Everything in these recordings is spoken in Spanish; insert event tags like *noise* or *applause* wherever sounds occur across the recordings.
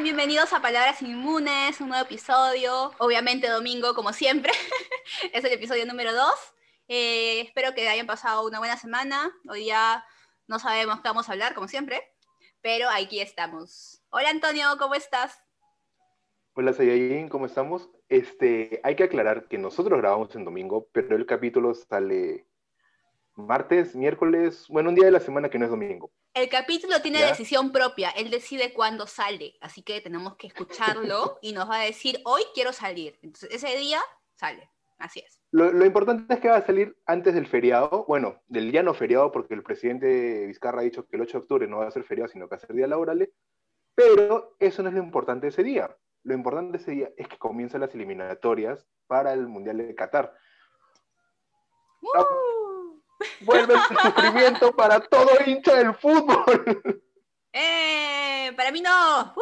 Bienvenidos a Palabras Inmunes, un nuevo episodio, obviamente domingo como siempre, *laughs* es el episodio número 2. Eh, espero que hayan pasado una buena semana, hoy ya no sabemos qué vamos a hablar como siempre, pero aquí estamos. Hola Antonio, ¿cómo estás? Hola Sayayin, ¿cómo estamos? Este, hay que aclarar que nosotros grabamos en domingo, pero el capítulo sale martes, miércoles, bueno, un día de la semana que no es domingo. El capítulo tiene decisión propia, él decide cuándo sale, así que tenemos que escucharlo y nos va a decir, hoy quiero salir. Entonces, ese día sale, así es. Lo, importante es que va a salir antes del feriado, bueno, del día no feriado, porque el presidente Vizcarra ha dicho que el 8 de octubre no va a ser feriado, sino que va a ser día laborable, pero eso no es lo importante de ese día. Lo importante de ese día es que comienzan las eliminatorias para el Mundial de Qatar. Vuelve el sufrimiento para todo hincha del fútbol. ¡Eh! Para mí no.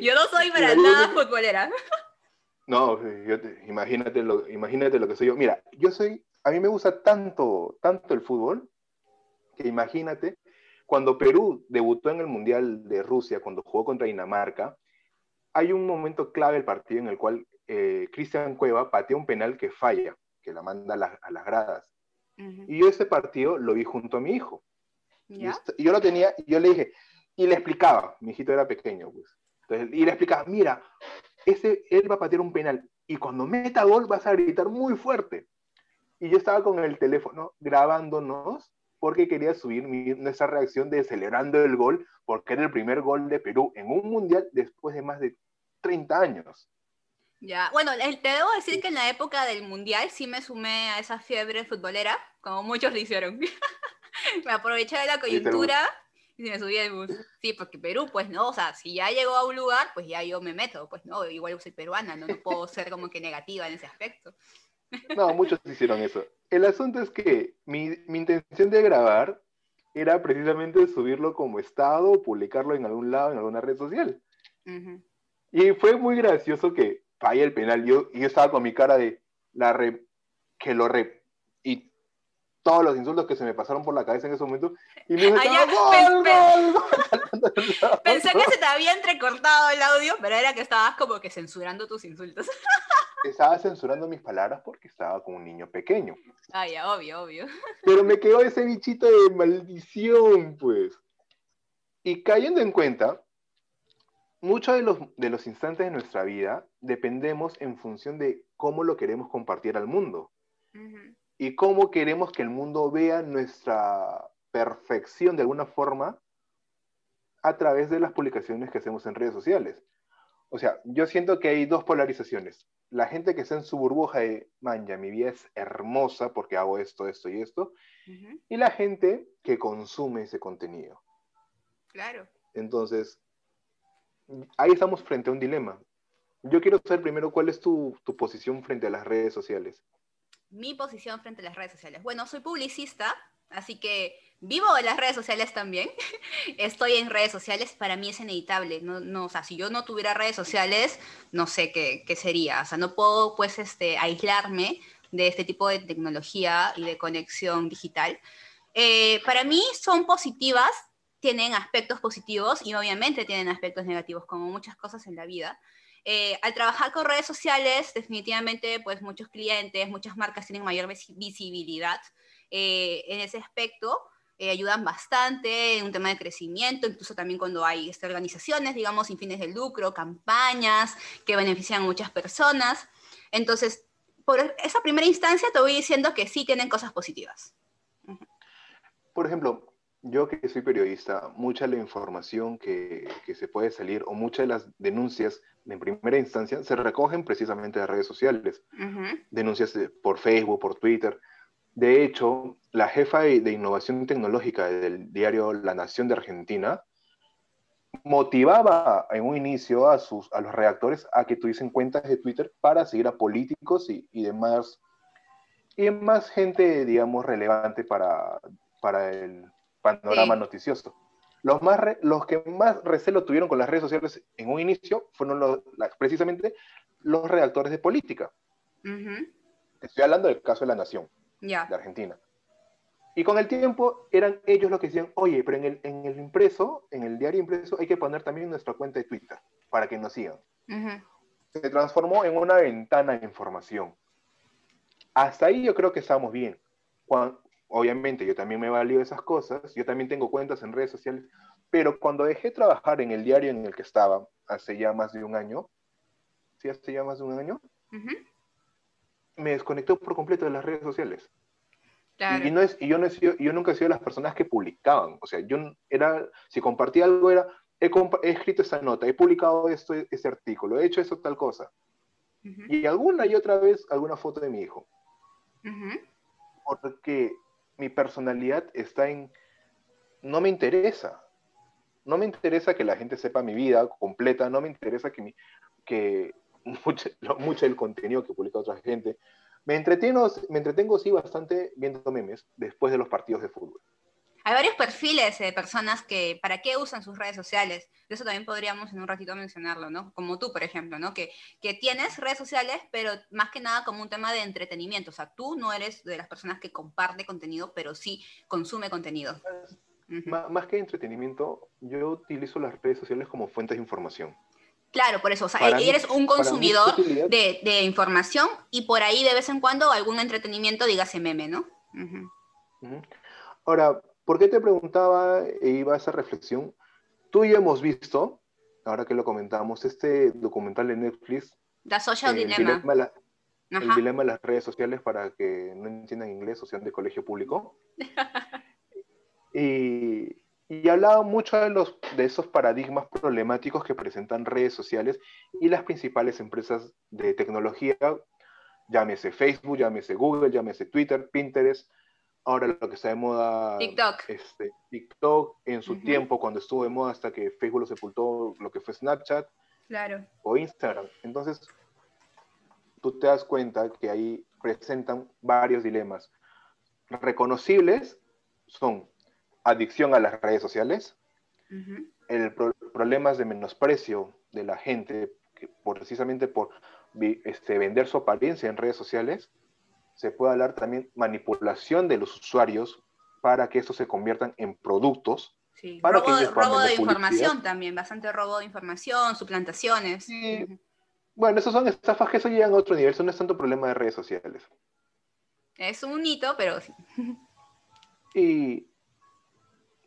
yo no soy para nada futbolera. No, imagínate, lo, imagínate lo que soy yo. Mira, yo soy, a mí me gusta tanto, tanto el fútbol, que imagínate, cuando Perú debutó en el Mundial de Rusia, cuando jugó contra Dinamarca, hay un momento clave del partido en el cual eh, Cristian Cueva patea un penal que falla que la manda a, las gradas. Y yo ese partido lo vi junto a mi hijo. Y yo lo tenía, yo le dije, y le explicaba, mi hijito era pequeño, pues. y le explicaba, mira, ese, él va a patear un penal, y cuando meta gol vas a gritar muy fuerte. Y yo estaba con el teléfono grabándonos porque quería subir nuestra reacción de celebrando el gol, porque era el primer gol de Perú en un mundial después de más de 30 años. Ya, bueno, te debo decir que en la época del Mundial sí me sumé a esa fiebre futbolera, como muchos lo hicieron. *laughs* me aproveché de la coyuntura y me subí al bus. Sí, porque Perú, pues no, o sea, si ya llegó a un lugar, pues ya yo me meto, pues no, igual soy peruana, no, puedo ser como que negativa en ese aspecto. no, muchos hicieron eso. El asunto es que mi, mi intención de grabar era precisamente subirlo como estado publicarlo en algún lado, en alguna red social. Y fue muy gracioso que falla el penal. Yo, yo estaba con mi cara de la re, que lo re, y todos los insultos que se me pasaron por la cabeza en ese momento. Y me Pensé que se te había entrecortado el audio, pero era que estabas como que censurando tus insultos. *laughs* Estaba censurando mis palabras porque estaba con un niño pequeño. Ah, ya, obvio, obvio. *laughs* Pero me quedó ese bichito de maldición, pues. Y cayendo en cuenta, muchos de los, de los instantes de nuestra vida dependemos en función de cómo lo queremos compartir al mundo y cómo queremos que el mundo vea nuestra perfección de alguna forma a través de las publicaciones que hacemos en redes sociales. O sea, yo siento que hay dos polarizaciones. La gente que está en su burbuja de, man, ya mi vida es hermosa porque hago esto, esto y esto. Y la gente que consume ese contenido. Claro. Entonces, ahí estamos frente a un dilema. Yo quiero saber primero cuál es tu, tu, posición frente a las redes sociales. Mi posición frente a las redes sociales. Bueno, soy publicista, así que vivo en las redes sociales también. *laughs* Estoy en redes sociales, para mí es inevitable. No, no, o sea, si yo no tuviera redes sociales, no sé qué, qué sería. O sea, no puedo pues este, aislarme de este tipo de tecnología y de conexión digital. Eh, para mí son positivas tienen aspectos positivos y obviamente tienen aspectos negativos, como muchas cosas en la vida. Eh, al trabajar con redes sociales, definitivamente, pues muchos clientes, muchas marcas tienen mayor visibilidad eh, en ese aspecto. Eh, ayudan bastante en un tema de crecimiento, incluso también cuando hay estas organizaciones, digamos, sin fines de lucro, campañas que benefician a muchas personas. Entonces, por esa primera instancia te voy diciendo que sí tienen cosas positivas. Por ejemplo, yo que soy periodista, mucha de la información que, que, se puede salir o muchas de las denuncias en primera instancia se recogen precisamente de redes sociales. Denuncias por Facebook, por Twitter. De hecho, la jefa de, innovación tecnológica del diario La Nación de Argentina motivaba en un inicio a, sus, a los redactores a que tuviesen cuentas de Twitter para seguir a políticos y, y demás, y más gente, digamos, relevante para, para el, panorama noticioso. Los, más los que más recelo tuvieron con las redes sociales en un inicio fueron los, precisamente los redactores de política. Estoy hablando del caso de La Nación, de Argentina. Y con el tiempo eran ellos los que decían, oye, pero en el, en el impreso, en el diario impreso, hay que poner también nuestra cuenta de Twitter para que nos sigan. Se transformó en una ventana de información. Hasta ahí yo creo que estábamos bien. Obviamente yo también me valido esas cosas, yo también tengo cuentas en redes sociales, pero cuando dejé trabajar en el diario en el que estaba, hace ya más de un año, ¿sí? Hace ya más de un año, me desconecté por completo de las redes sociales. Y, no es, y yo, no he sido, yo nunca he sido de las personas que publicaban. O sea, yo era, si compartía algo era, he, escrito esta nota, he publicado esto, este artículo, he hecho eso, tal cosa. Y alguna y otra vez alguna foto de mi hijo. Porque mi personalidad está en, no me interesa. No me interesa que la gente sepa mi vida completa, no me interesa que, mi, que *laughs* mucho, mucho del contenido que publica otra gente, me entretengo, me entretengo sí bastante viendo memes después de los partidos de fútbol. Hay varios perfiles de personas que, ¿para qué usan sus redes sociales? De eso también podríamos en un ratito mencionarlo, ¿no? Como tú, por ejemplo, ¿no? Que, que tienes redes sociales, pero más que nada como un tema de entretenimiento. O sea, tú no eres de las personas que comparte contenido, pero sí consume contenido. Más que entretenimiento, yo utilizo las redes sociales como fuentes de información. Claro, por eso, o sea, eres un consumidor de, información y por ahí de vez en cuando algún entretenimiento, dígase meme, ¿no? Ahora, ¿por qué te preguntaba e iba a esa reflexión? Tú y yo hemos visto, ahora que lo comentamos, este documental de Netflix. The Social eh, Dilemma. el dilema de las redes sociales para que no entiendan inglés o sean de colegio público. *laughs* y y hablaba mucho de, los, de esos paradigmas problemáticos que presentan redes sociales y las principales empresas de tecnología, llámese Facebook, llámese Google, llámese Twitter, Pinterest, ahora lo que está de moda, TikTok, este, TikTok en su tiempo, cuando estuvo de moda hasta que Facebook lo sepultó, lo que fue Snapchat claro. o Instagram. Entonces, tú te das cuenta que ahí presentan varios dilemas. Reconocibles son adicción a las redes sociales, el problemas de menosprecio de la gente, precisamente por este, vender su apariencia en redes sociales, se puede hablar también manipulación de los usuarios para que estos se conviertan en productos. Sí. Para robo, de información también, bastante robo de información, suplantaciones. Bueno, esos son estafas que eso llegan a otro nivel, eso no es tanto problema de redes sociales. Es un hito, pero sí. Y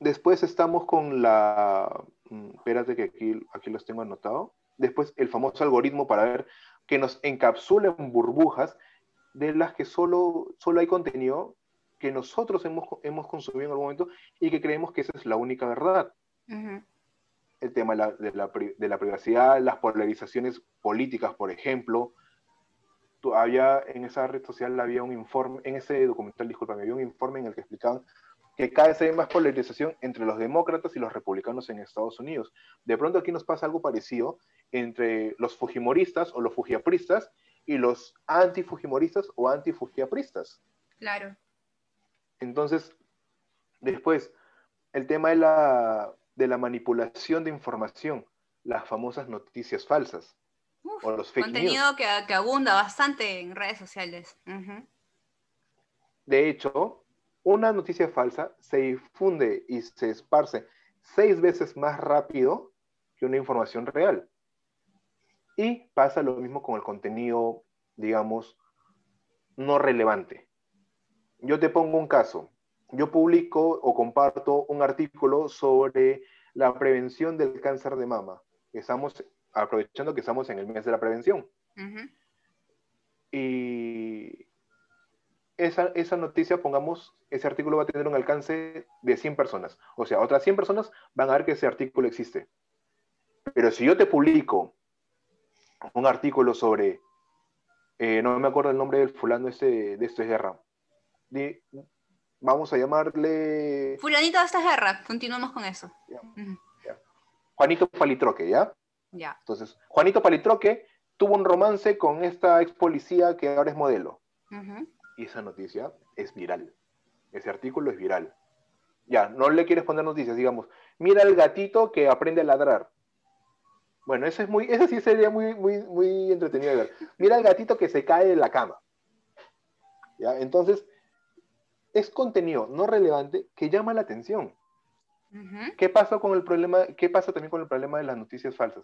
Después estamos con la, mm, espérate que aquí, aquí los tengo anotado. Después el famoso algoritmo para ver que nos encapsula en burbujas de las que solo, solo hay contenido que nosotros hemos, hemos consumido en algún momento y que creemos que esa es la única verdad. El tema de la, de, la, de la, privacidad, las polarizaciones políticas, por ejemplo. Había, en esa red social había un informe, en ese documental, disculpa, había un informe en el que explicaban que cada vez hay más polarización entre los demócratas y los republicanos en Estados Unidos. De pronto aquí nos pasa algo parecido entre los fujimoristas o los fujiapristas y los antifujimoristas o antifujiapristas. Claro. Entonces, después, el tema de la, de la manipulación de información, las famosas noticias falsas. o los fake contenido Que, que, abunda bastante en redes sociales. De hecho, una noticia falsa se difunde y se esparce seis veces más rápido que una información real. Y pasa lo mismo con el contenido, digamos, no relevante. Yo te pongo un caso. Yo publico o comparto un artículo sobre la prevención del cáncer de mama. Estamos aprovechando que estamos en el mes de la prevención. Y esa, esa, noticia, pongamos, ese artículo va a tener un alcance de 100 personas. O sea, otras 100 personas van a ver que ese artículo existe. Pero si yo te publico un artículo sobre, eh, no me acuerdo el nombre del fulano este, de esta guerra, vamos a llamarle... Fulanito de esta guerra, continuamos con eso. Juanito Palitroque, ¿ya? Ya. Entonces, Juanito Palitroque tuvo un romance con esta ex policía que ahora es modelo. Y esa noticia es viral. Ese artículo es viral. Ya, no le quieres poner noticias, digamos, mira el gatito que aprende a ladrar. Bueno, eso es muy, *laughs* eso sí sería muy, muy, muy entretenido de ver. Mira el gatito que se cae de la cama. ¿Ya? Entonces, es contenido no relevante que llama la atención. ¿Qué pasa con el problema? ¿Qué pasa también con el problema de las noticias falsas?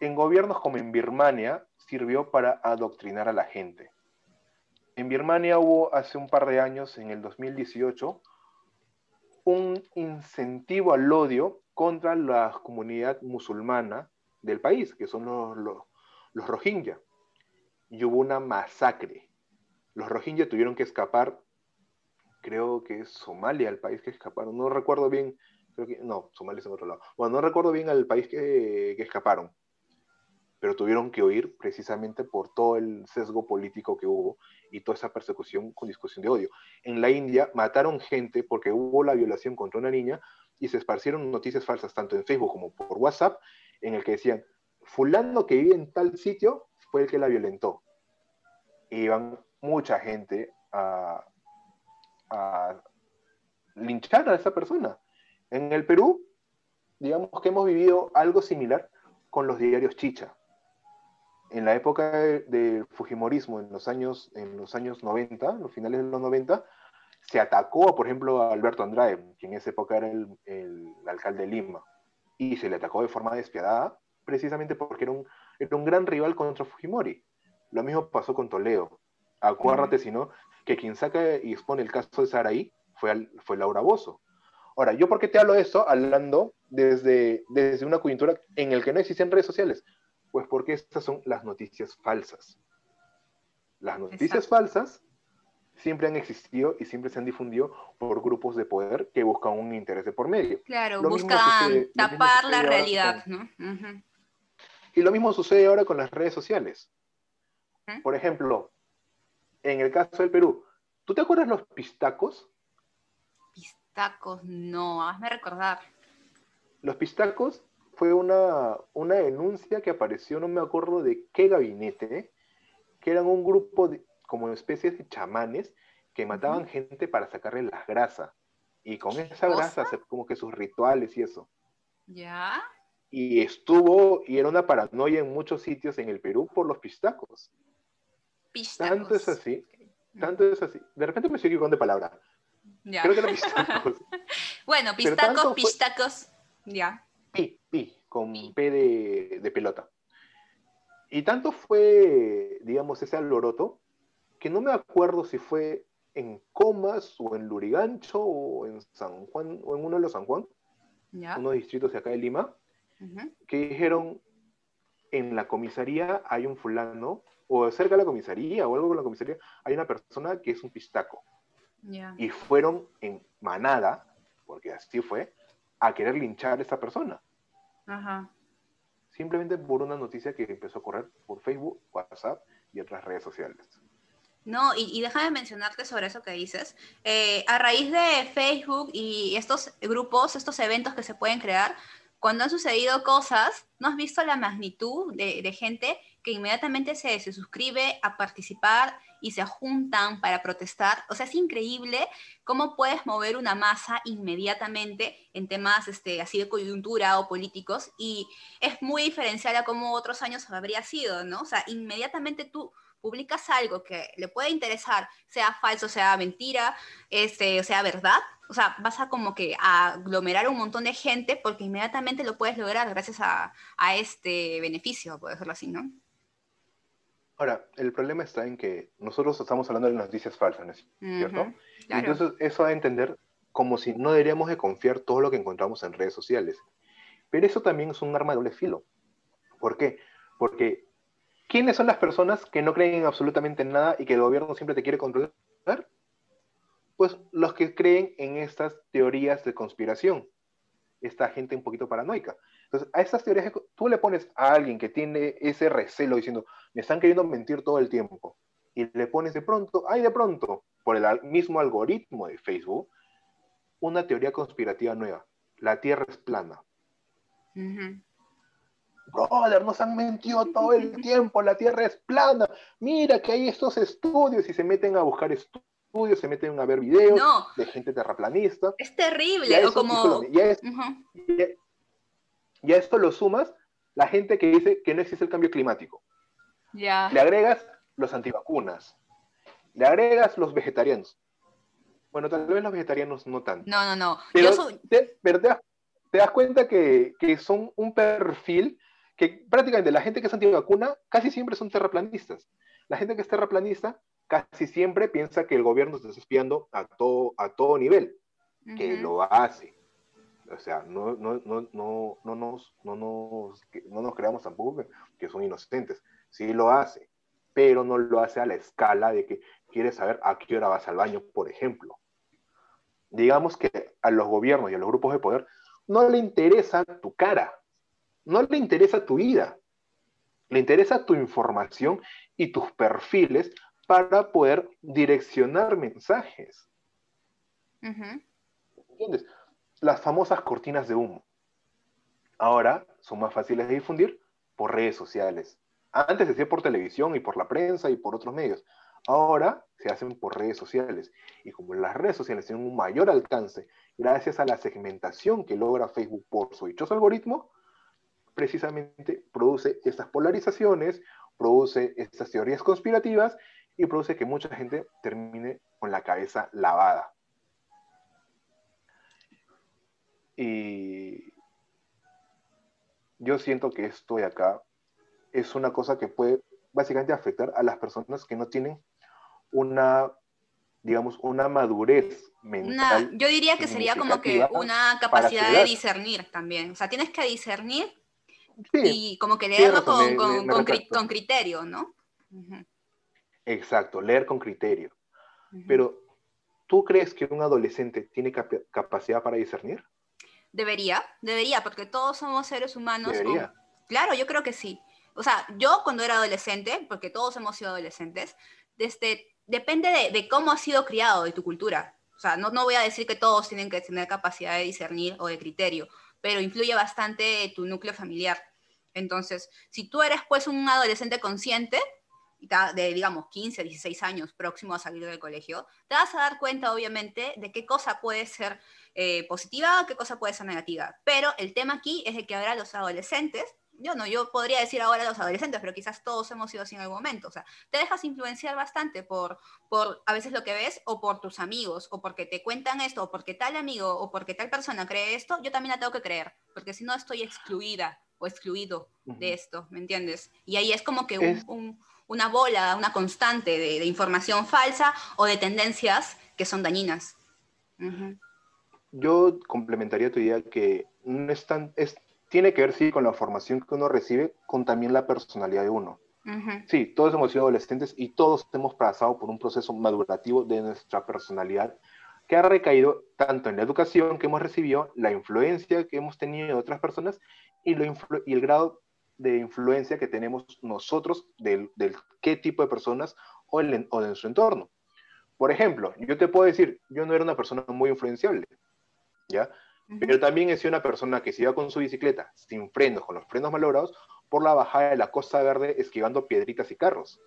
En gobiernos como en Birmania sirvió para adoctrinar a la gente. En Birmania hubo hace un par de años, en el 2018, un incentivo al odio contra la comunidad musulmana del país, que son los, los, Rohingya. Y hubo una masacre. Los Rohingya tuvieron que escapar, creo que es Somalia el país que escaparon, no recuerdo bien, no, Somalia es en otro lado. Bueno, no recuerdo bien el país que, que escaparon, pero tuvieron que huir precisamente por todo el sesgo político que hubo y toda esa persecución con discusión de odio. En la India mataron gente porque hubo la violación contra una niña y se esparcieron noticias falsas tanto en Facebook como por WhatsApp en el que decían, fulano que vive en tal sitio fue el que la violentó. Iban mucha gente a, linchar a esa persona. En el Perú, digamos que hemos vivido algo similar con los diarios Chicha en la época del Fujimorismo, en los, años, en los años 90, los finales de los 90, se atacó, por ejemplo, a Alberto Andrade, quien en esa época era el, el, alcalde de Lima, y se le atacó de forma despiadada, precisamente porque era un, era un gran rival contra Fujimori. Lo mismo pasó con Toledo. Acuérdate, si no, que quien saca y expone el caso de Saraí fue, fue Laura Bozo. Ahora, ¿yo por qué te hablo de esto? Hablando desde, desde una coyuntura en el que no existen redes sociales. Pues porque estas son las noticias falsas. Las noticias Exacto. falsas siempre han existido y siempre se han difundido por grupos de poder que buscan un interés de por medio. Claro, lo buscan sucede, tapar la realidad, con, ¿no? Uh -huh. Y lo mismo sucede ahora con las redes sociales. Por ejemplo, en el caso del Perú, ¿tú te acuerdas los pistacos? Pistacos, no, hazme recordar. Los pistacos fue una, una denuncia que apareció, no me acuerdo de qué gabinete, que eran un grupo de, como especies de chamanes que mataban uh -huh. gente para sacarle las grasas. Y con esa grasa hacer como que sus rituales y eso. ¿Ya? Y estuvo, y era una paranoia en muchos sitios en el Perú por los pistacos. Pistacos. Tanto es así, tanto es así. De repente me estoy equivocando de palabra. Ya. Creo que era *laughs* pistacos. bueno, pistacos, pistacos. Fue... Ya. Pi, pi, con pi. P de, de pelota. Y tanto fue, digamos, ese alboroto, que no me acuerdo si fue en Comas o en Lurigancho o en San Juan o en uno de los San Juan, ¿Ya? unos distritos de acá de Lima, uh -huh. que dijeron en la comisaría hay un fulano, o cerca de la comisaría o algo con la comisaría, hay una persona que es un pistaco. Yeah. Y fueron en manada, porque así fue, a querer linchar a esa persona. -huh. Simplemente por una noticia que empezó a correr por Facebook, WhatsApp y otras redes sociales. No, y, y déjame mencionarte sobre eso que dices. Eh, a raíz de Facebook y estos grupos, estos eventos que se pueden crear, cuando han sucedido cosas, ¿no has visto la magnitud de, de gente que inmediatamente se, se, suscribe a participar y se juntan para protestar? O sea, es increíble cómo puedes mover una masa inmediatamente en temas este, así de coyuntura o políticos y es muy diferencial a cómo otros años habría sido, ¿no? O sea, inmediatamente tú publicas algo que le puede interesar, sea falso, sea mentira, este, sea verdad, o sea, vas a como que aglomerar un montón de gente porque inmediatamente lo puedes lograr gracias a, a este beneficio, puede decirlo así, ¿no? Ahora, el problema está en que nosotros estamos hablando de noticias falsas, ¿no es cierto? Uh -huh, claro. Entonces, eso va a entender como si no deberíamos de confiar todo lo que encontramos en redes sociales. Pero eso también es un arma de doble filo. ¿Por qué? Porque ¿quiénes son las personas que no creen en absolutamente nada y que el gobierno siempre te quiere controlar? Pues los que creen en estas teorías de conspiración. Esta gente un poquito paranoica. Entonces, a estas teorías, tú le pones a alguien que tiene ese recelo diciendo, me están queriendo mentir todo el tiempo, y le pones de pronto, ay, de pronto, por el mismo algoritmo de Facebook, una teoría conspirativa nueva. La Tierra es plana. Uh -huh. Brother, nos han mentido todo el tiempo, la Tierra es plana. Mira que hay estos estudios y se meten a buscar estudios, se meten a ver videos no. de gente terraplanista. Es terrible, o como... Y a, esto, uh -huh. y, a, y a, esto lo sumas la gente que dice que no existe el cambio climático. Ya. Le agregas los antivacunas. Le agregas los vegetarianos. Bueno, tal vez los vegetarianos no tanto. No, no, no. Pero, Yo soy... te, pero te das, te das cuenta que, que son un perfil que prácticamente la gente que es antivacuna casi siempre son terraplanistas. La gente que es terraplanista casi siempre piensa que el gobierno está espiando a todo, a todo nivel, que lo hace. O sea, no, no, no, no, no, nos, no, nos, no nos creamos tampoco que, que son inocentes. Sí lo hace, pero no lo hace a la escala de que quiere saber a qué hora vas al baño, por ejemplo. Digamos que a los gobiernos y a los grupos de poder no le interesa tu cara, no le interesa tu vida, le interesa tu información y tus perfiles para poder direccionar mensajes. ¿Entiendes? Las famosas cortinas de humo. Ahora son más fáciles de difundir por redes sociales. Antes se hacía por televisión y por la prensa y por otros medios. Ahora se hacen por redes sociales. Y como las redes sociales tienen un mayor alcance, gracias a la segmentación que logra Facebook por su dichoso algoritmo, precisamente produce estas polarizaciones, produce estas teorías conspirativas y produce que mucha gente termine con la cabeza lavada. Y yo siento que esto de acá es una cosa que puede básicamente afectar a las personas que no tienen una, digamos, una madurez Una, mental. yo diría que sería como que una capacidad de discernir también. O sea, tienes que discernir Sí, y como que leerlo con, con- cri- criterio, ¿no? Exacto, leer con criterio. Pero, ¿tú crees que un adolescente tiene capa- capacidad para discernir? Debería, debería, porque todos somos seres humanos. con- Debería. Claro, yo creo que sí. O sea, yo cuando era adolescente, porque todos hemos sido adolescentes, desde, depende de, de cómo has sido criado, de tu cultura. O sea, no, no voy a decir que todos tienen que tener capacidad de discernir o de criterio, pero influye bastante tu núcleo familiar. Entonces, si tú eres pues un adolescente consciente, de digamos 15, 16 años próximo a salir del colegio, te vas a dar cuenta obviamente de qué cosa puede ser eh, positiva, qué cosa puede ser negativa. Pero el tema aquí es de que ahora los adolescentes, yo no, yo podría decir ahora los adolescentes, pero quizás todos hemos sido así en algún momento, o sea, te dejas influenciar bastante por, por a veces lo que ves o por tus amigos, o porque te cuentan esto, o porque tal amigo, o porque tal persona cree esto, yo también la tengo que creer, porque si no estoy excluida o excluido de esto, ¿me entiendes? Y ahí es como que un- Es- un- una bola, una constante de, de información falsa o de tendencias que son dañinas. Yo complementaría tu idea que no es tan, es, tiene que ver, sí, con la formación que uno recibe, con también la personalidad de uno. Sí, todos hemos sido adolescentes y todos hemos pasado por un proceso madurativo de nuestra personalidad que ha recaído tanto en la educación que hemos recibido, la influencia que hemos tenido de otras personas y, lo y el grado de influencia que tenemos nosotros del, del qué tipo de personas o, el en- o de su entorno. Por ejemplo, yo te puedo decir, yo no era una persona muy influenciable, ¿ya? Ujú. Pero también he sido una persona que se iba con su bicicleta sin frenos, con los frenos malogrados, por la bajada de la Costa Verde esquivando piedritas y carros.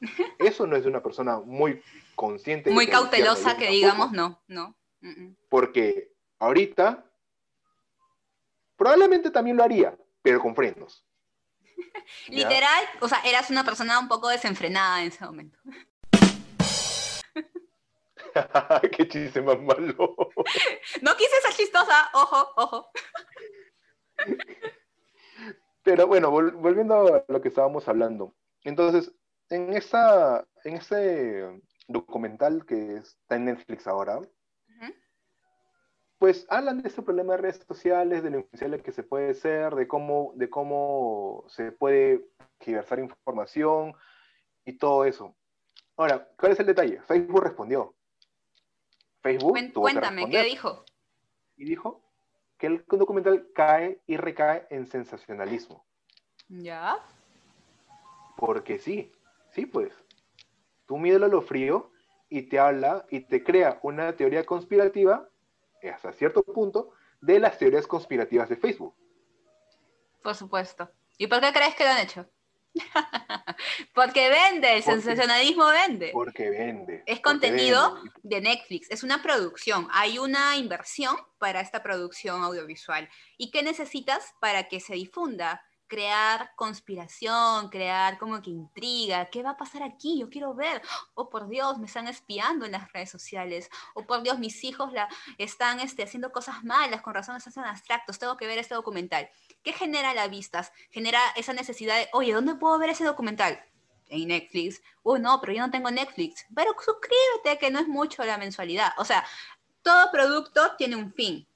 *laughs* Eso no es de una persona muy consciente. Muy cautelosa que digamos, no, no. Mm, Porque ahorita probablemente también lo haría, pero con frenos. *laughs* Literal, o sea, eras una persona un poco desenfrenada en ese momento. *laughs* Qué chiste más malo. *laughs* No quise ser chistosa, ojo, ojo. Pero bueno, vol- volviendo a lo que estábamos hablando. Entonces, en, esta, en este documental que está en Netflix ahora. Pues hablan de este problema de redes sociales, de lo influenciable que se puede ser, de cómo, de cómo se puede diversar información y todo eso. Ahora, ¿cuál es el detalle? Facebook respondió. Facebook que Cuéntame, ¿qué dijo? y dijo que el documental cae y recae en sensacionalismo. Ya. Porque sí, sí, pues. Tú mídelo a lo frío y te habla y te crea una teoría conspirativa, hasta cierto punto, de las teorías conspirativas de Facebook. Por supuesto. ¿Y por qué crees que lo han hecho? *laughs* Porque vende, el Porque- sensacionalismo vende. Porque vende. Es porque contenido vende. de Netflix, es una producción, hay una inversión para esta producción audiovisual. ¿Y qué necesitas para que se difunda? Crear conspiración, crear como que intriga, ¿qué va a pasar aquí? Yo quiero ver, oh por Dios, me están espiando en las redes sociales, oh por Dios, mis hijos la, están este, haciendo cosas malas, con razones hacen abstractos, tengo que ver este documental. ¿Qué genera las vistas? Genera esa necesidad de, oye, ¿dónde puedo ver ese documental? En Netflix. Uy, no, pero yo no tengo Netflix. Pero suscríbete, que no es mucho la mensualidad. O sea, todo producto tiene un fin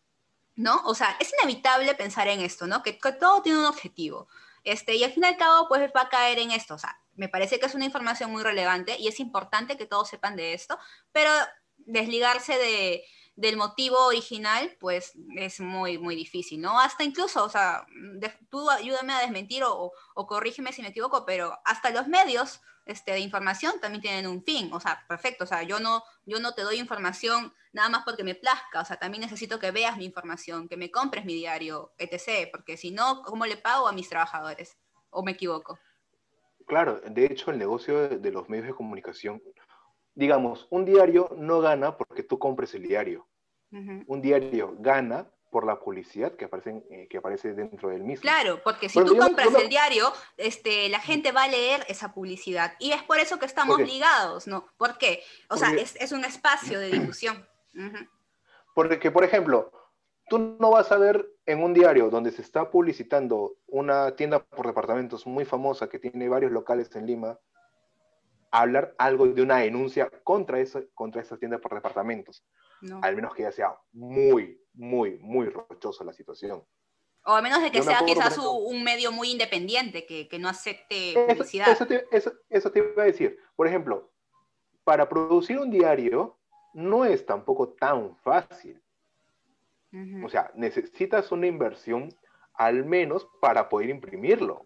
¿no? O sea, es inevitable pensar en esto, ¿no? Que, todo tiene un objetivo. Este, y al fin y al cabo, pues va a caer en esto. O sea, me parece que es una información muy relevante y es importante que todos sepan de esto, pero desligarse de, del motivo original, pues es muy, muy difícil, ¿no? Hasta incluso, o sea, tú ayúdame a desmentir o, o, corrígeme si me equivoco, pero hasta los medios este, de información también tienen un fin, o sea, perfecto, o sea, yo no, yo no te doy información nada más porque me plazca, o sea, también necesito que veas mi información, que me compres mi diario, etc., porque si no, ¿cómo le pago a mis trabajadores? ¿O me equivoco? Claro, de hecho, el negocio de los medios de comunicación, digamos, un diario no gana porque tú compres el diario. Un diario gana por la publicidad que, aparece, eh, que aparece dentro del mismo. Claro, porque si tú compras el diario, este, la gente va a leer esa publicidad. Y es por eso que estamos ligados, ¿no? ¿Por qué? O sea, es, es, un espacio de difusión. Porque, por ejemplo, tú no vas a ver en un diario donde se está publicitando una tienda por departamentos muy famosa que tiene varios locales en Lima, hablar algo de una denuncia contra, eso, contra esa tienda por departamentos. Al menos que ya sea muy, muy, muy rochosa la situación. O a menos de que sea quizás un medio muy independiente, que, que no acepte publicidad. Eso, te, eso, eso, te, iba a decir. Por ejemplo, para producir un diario no es tampoco tan fácil. O sea, necesitas una inversión al menos para poder imprimirlo.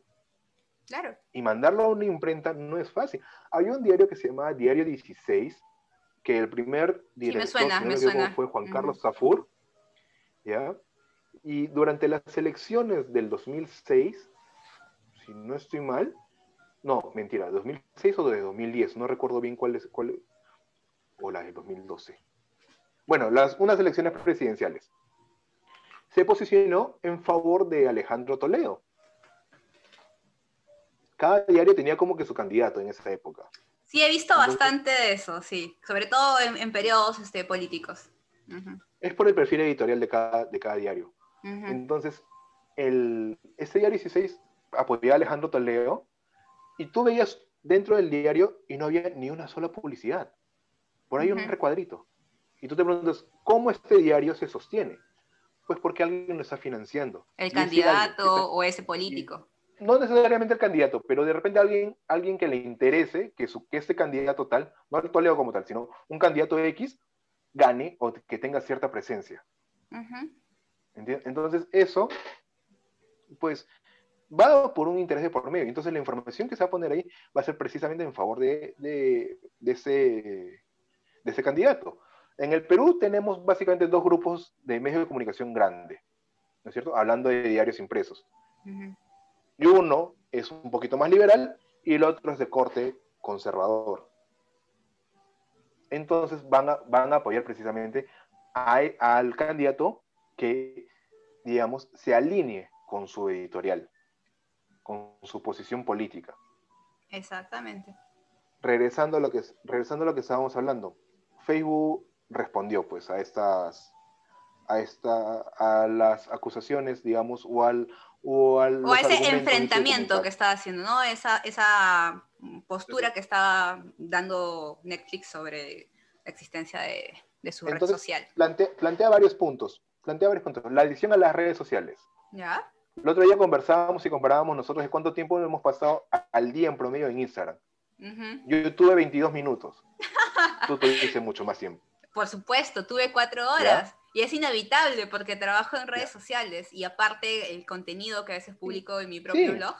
Claro. Y mandarlo a una imprenta no es fácil. Hay un diario que se llama Diario 16, que el primer director fue Juan Carlos Zafur, ¿ya? Y durante las elecciones del 2006, si no estoy mal, no, mentira, 2006 o de 2010, no recuerdo bien cuál es, cuál, o la de 2012. Bueno, las, unas elecciones presidenciales. Se posicionó en favor de Alejandro Toledo. Cada diario tenía como que su candidato en esa época. Sí, he visto bastante de eso, sí, sobre todo en, periodos este, políticos. Es por el perfil editorial de cada, de cada diario. Entonces, el, este diario 16 apoyaba a Alejandro Toledo y tú veías dentro del diario y no había ni una sola publicidad. Por ahí un recuadrito. Y tú te preguntas, ¿cómo este diario se sostiene? Pues porque alguien lo está financiando. El candidato o ese político no necesariamente el candidato, pero de repente alguien, alguien que le interese que, su, que este candidato tal, no el Toledo como tal, sino un candidato X, gane o que tenga cierta presencia. Entonces, eso, pues, va por un interés de por medio. Entonces, la información que se va a poner ahí va a ser precisamente en favor de, de, ese, de ese candidato. En el Perú tenemos básicamente dos grupos de medios de comunicación grandes, ¿no es cierto? Hablando de diarios impresos. Y uno es un poquito más liberal y el otro es de corte conservador. Entonces van a, van a apoyar precisamente al candidato que, digamos, se alinee con su editorial, con su posición política. Exactamente. Regresando a lo que, regresando a lo que estábamos hablando, Facebook respondió pues a estas a esta a las acusaciones digamos o al o, o a ese enfrentamiento que estaba haciendo, ¿no? Esa, esa postura que estaba dando Netflix sobre la existencia de, de su red social. Plantea, varios puntos. Plantea varios puntos. La adición a las redes sociales. ¿Ya? El otro día conversábamos y comparábamos nosotros de cuánto tiempo hemos pasado al día en promedio en Instagram. Yo tuve 22 minutos. Tú tuviste mucho más tiempo. Por supuesto, tuve cuatro horas. Y es inevitable porque trabajo en redes sociales y aparte el contenido que a veces publico en mi propio blog,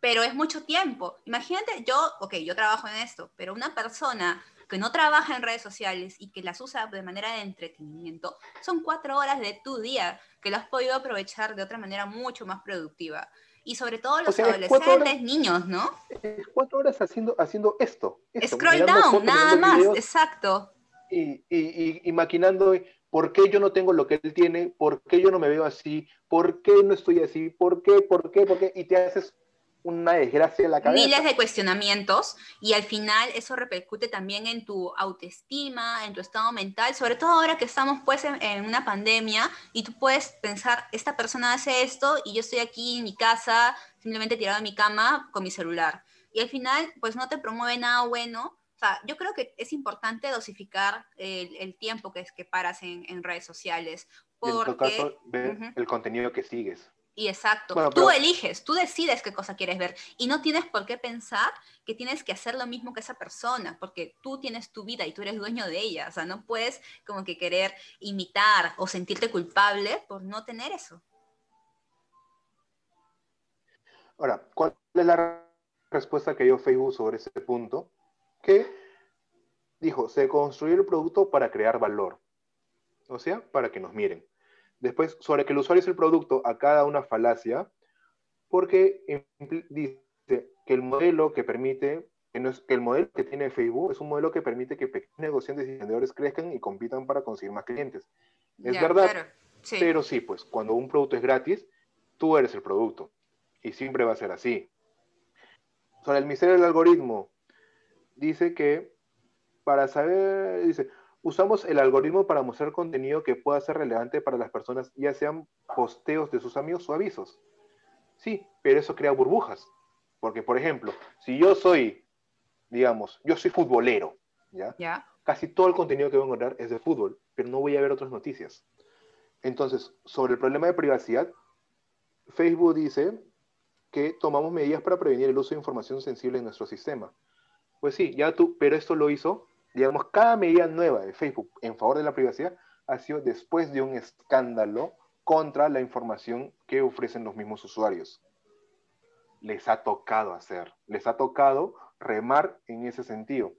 pero es mucho tiempo. Imagínate, yo, ok, yo trabajo en esto, pero una persona que no trabaja en redes sociales y que las usa de manera de entretenimiento, son cuatro horas de tu día que lo has podido aprovechar de otra manera mucho más productiva. Y sobre todo los adolescentes, niños, ¿no? Cuatro horas haciendo, haciendo esto. Scroll down, nada más, exacto. Y, y, y, maquinando ¿Por qué yo no tengo lo que él tiene? ¿Por qué yo no me veo así? ¿Por qué no estoy así? ¿Por qué? ¿Por qué? ¿Por qué? Y te haces una desgracia en la cabeza. Miles de cuestionamientos y al final eso repercute también en tu autoestima, en tu estado mental, sobre todo ahora que estamos pues en, una pandemia y tú puedes pensar, esta persona hace esto y yo estoy aquí en mi casa, simplemente tirado en mi cama con mi celular. Y al final pues no te promueve nada bueno. Sea, yo creo que es importante dosificar el, tiempo que, es que paras en, redes sociales. Porque, ver el contenido que sigues. Y exacto, tú eliges, tú decides qué cosa quieres ver y no tienes por qué pensar que tienes que hacer lo mismo que esa persona, porque tú tienes tu vida y tú eres dueño de ella, o sea, no puedes como que querer imitar o sentirte culpable por no tener eso. Ahora, ¿cuál es la respuesta que dio Facebook sobre ese punto? Que dijo, se construyó el producto para crear valor, o sea, para que nos miren. Después, sobre que el usuario es el producto, acá da una falacia, porque dice que el modelo que permite, que, no es, que el modelo que tiene Facebook es un modelo que permite que pequeños negociantes y vendedores crezcan y compitan para conseguir más clientes. Es verdad, pero sí, pues cuando un producto es gratis, tú eres el producto. Y siempre va a ser así. Sobre el misterio del algoritmo, dice que para saber, dice, Usamos el algoritmo para mostrar contenido que pueda ser relevante para las personas, ya sean posteos de sus amigos o avisos. Sí, pero eso crea burbujas. Porque, por ejemplo, si yo soy, digamos, yo soy futbolero, ¿ya? Casi todo el contenido que voy a encontrar es de fútbol, pero no voy a ver otras noticias. Entonces, sobre el problema de privacidad, Facebook dice que tomamos medidas para prevenir el uso de información sensible en nuestro sistema. Pues sí, ya tú, pero esto lo hizo digamos, cada medida nueva de Facebook en favor de la privacidad ha sido después de un escándalo contra la información que ofrecen los mismos usuarios. Les ha tocado hacer, les ha tocado remar en ese sentido.